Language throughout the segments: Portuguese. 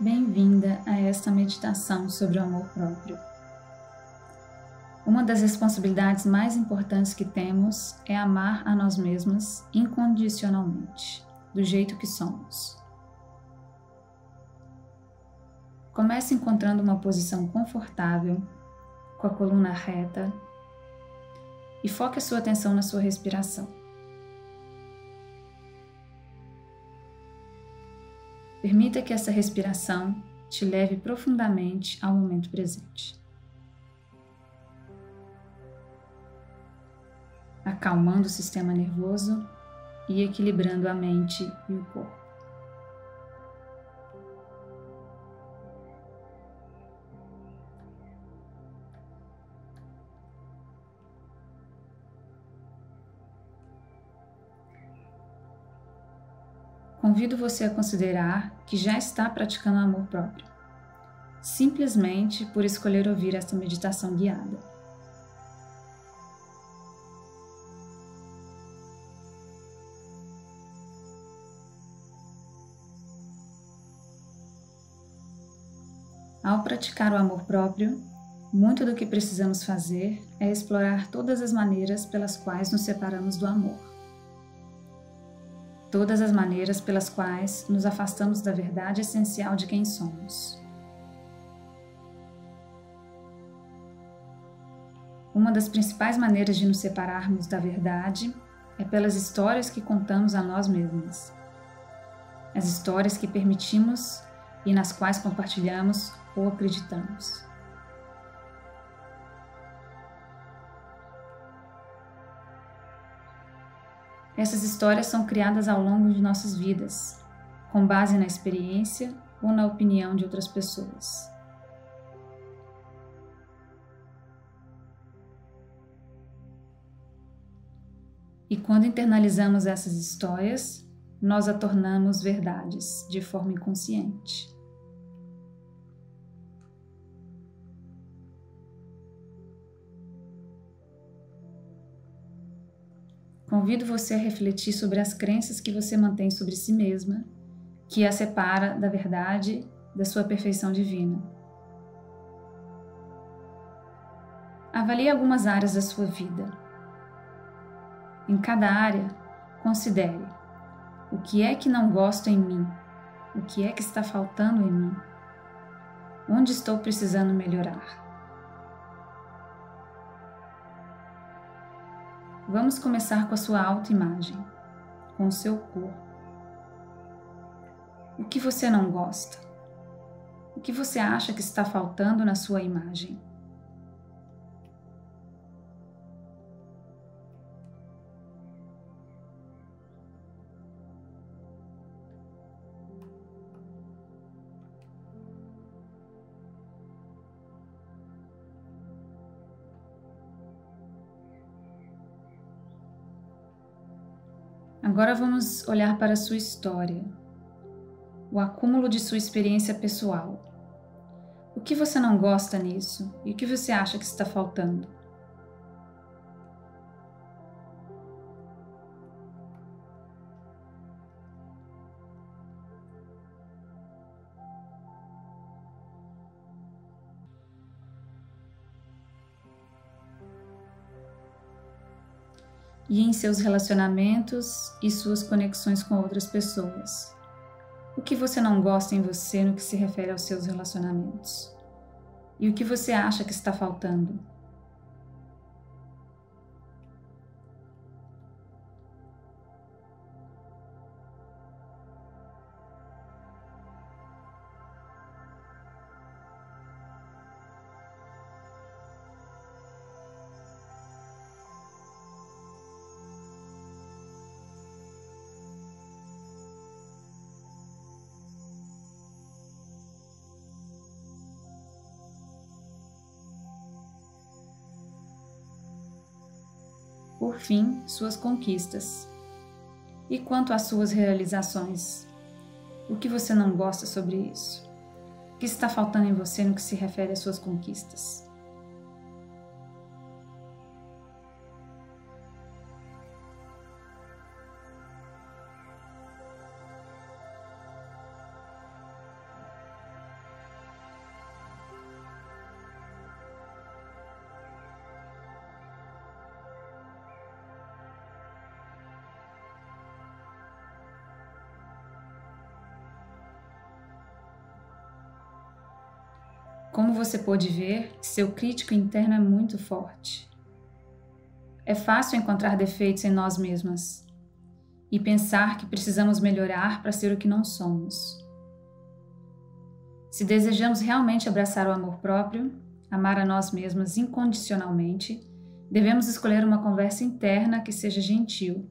Bem-vinda a esta meditação sobre o amor próprio. Uma das responsabilidades mais importantes que temos é amar a nós mesmas incondicionalmente, do jeito que somos. Comece encontrando uma posição confortável, com a coluna reta, e foque a sua atenção na sua respiração. Permita que essa respiração te leve profundamente ao momento presente. Acalmando o sistema nervoso e equilibrando a mente e o corpo. Convido você a considerar que já está praticando amor próprio, simplesmente por escolher ouvir esta meditação guiada. Ao praticar o amor próprio, muito do que precisamos fazer é explorar todas as maneiras pelas quais nos separamos do amor todas as maneiras pelas quais nos afastamos da verdade essencial de quem somos. Uma das principais maneiras de nos separarmos da verdade é pelas histórias que contamos a nós mesmas. As histórias que permitimos e nas quais compartilhamos ou acreditamos. Essas histórias são criadas ao longo de nossas vidas, com base na experiência ou na opinião de outras pessoas. E quando internalizamos essas histórias, nós a tornamos verdades de forma inconsciente. Convido você a refletir sobre as crenças que você mantém sobre si mesma, que a separa da verdade da sua perfeição divina. Avalie algumas áreas da sua vida. Em cada área, considere o que é que não gosto em mim, o que é que está faltando em mim, onde estou precisando melhorar. Vamos começar com a sua autoimagem, com o seu corpo. O que você não gosta? O que você acha que está faltando na sua imagem? Agora vamos olhar para a sua história, o acúmulo de sua experiência pessoal. O que você não gosta nisso e o que você acha que está faltando? E em seus relacionamentos e suas conexões com outras pessoas. O que você não gosta em você no que se refere aos seus relacionamentos? E o que você acha que está faltando? Por fim, suas conquistas. E quanto às suas realizações? O que você não gosta sobre isso? O que está faltando em você no que se refere às suas conquistas? Como você pôde ver, seu crítico interno é muito forte. É fácil encontrar defeitos em nós mesmas e pensar que precisamos melhorar para ser o que não somos. Se desejamos realmente abraçar o amor próprio, amar a nós mesmas incondicionalmente, devemos escolher uma conversa interna que seja gentil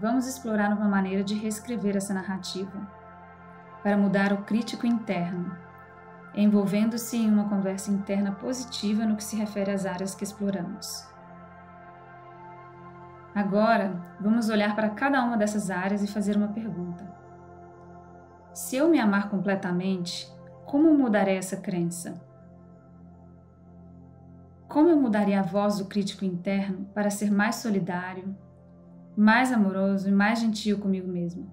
vamos explorar uma maneira de reescrever essa narrativa para mudar o crítico interno, envolvendo-se em uma conversa interna positiva no que se refere às áreas que exploramos. Agora, vamos olhar para cada uma dessas áreas e fazer uma pergunta. Se eu me amar completamente, como mudarei essa crença? Como eu mudaria a voz do crítico interno para ser mais solidário, mais amoroso e mais gentil comigo mesmo.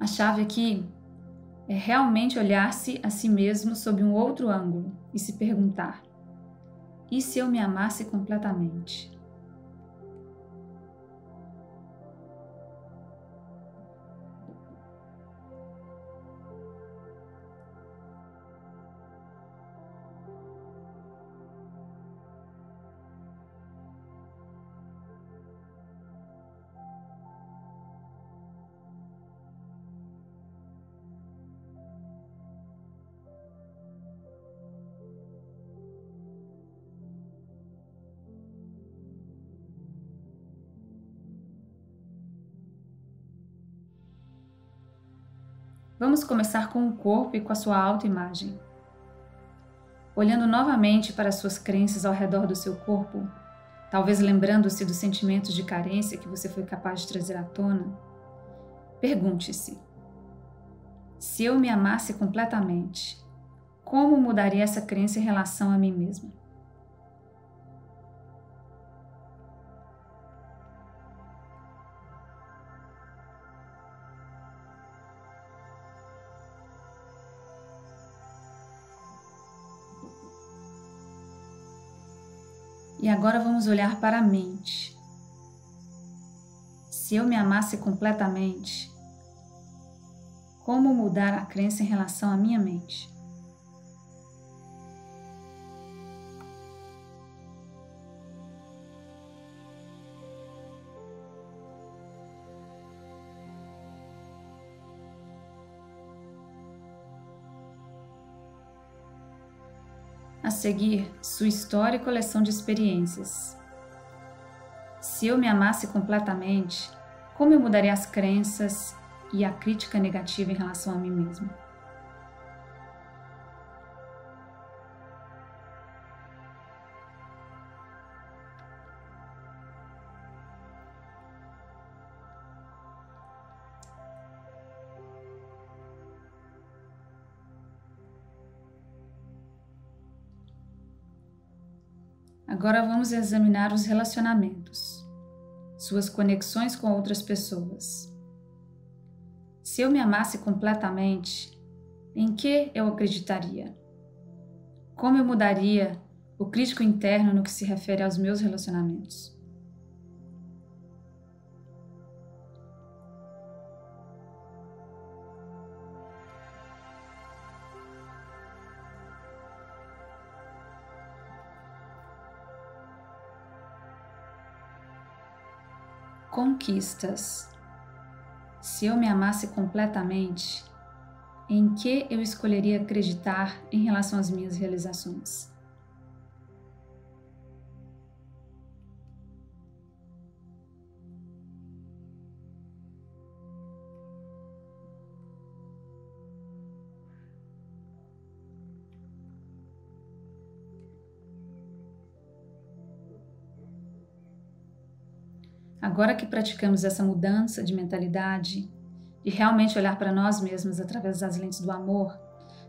A chave aqui é realmente olhar-se a si mesmo sob um outro ângulo e se perguntar: e se eu me amasse completamente? Vamos começar com o corpo e com a sua autoimagem. Olhando novamente para as suas crenças ao redor do seu corpo, talvez lembrando-se dos sentimentos de carência que você foi capaz de trazer à tona, pergunte-se: se eu me amasse completamente, como mudaria essa crença em relação a mim mesma? E agora vamos olhar para a mente. Se eu me amasse completamente, como mudar a crença em relação à minha mente? A seguir, sua história e coleção de experiências. Se eu me amasse completamente, como eu mudaria as crenças e a crítica negativa em relação a mim mesmo? Agora vamos examinar os relacionamentos, suas conexões com outras pessoas. Se eu me amasse completamente, em que eu acreditaria? Como eu mudaria o crítico interno no que se refere aos meus relacionamentos? Conquistas. Se eu me amasse completamente, em que eu escolheria acreditar em relação às minhas realizações? Agora que praticamos essa mudança de mentalidade, e realmente olhar para nós mesmos através das lentes do amor,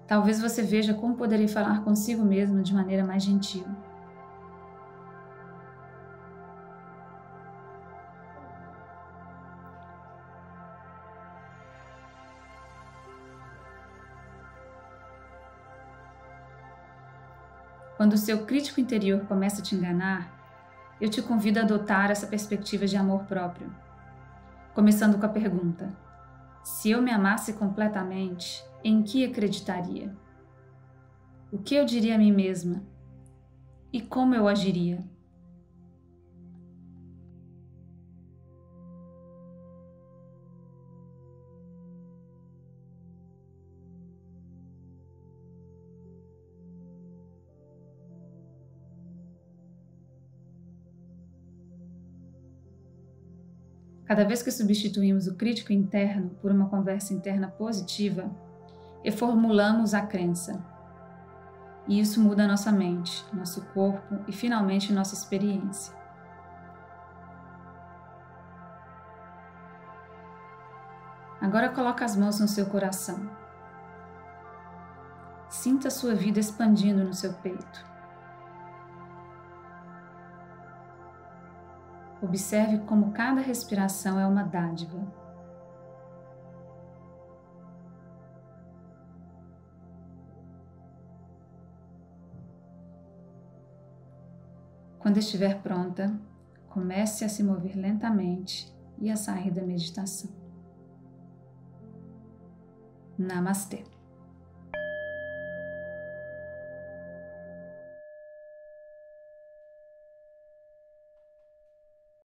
talvez você veja como poderia falar consigo mesmo de maneira mais gentil. Quando o seu crítico interior começa a te enganar, eu te convido a adotar essa perspectiva de amor próprio. Começando com a pergunta: se eu me amasse completamente, em que acreditaria? O que eu diria a mim mesma? E como eu agiria? Cada vez que substituímos o crítico interno por uma conversa interna positiva, reformulamos a crença. E isso muda nossa mente, nosso corpo e finalmente nossa experiência. Agora coloca as mãos no seu coração. Sinta sua vida expandindo no seu peito. Observe como cada respiração é uma dádiva. Quando estiver pronta, comece a se mover lentamente e a sair da meditação. Namastê.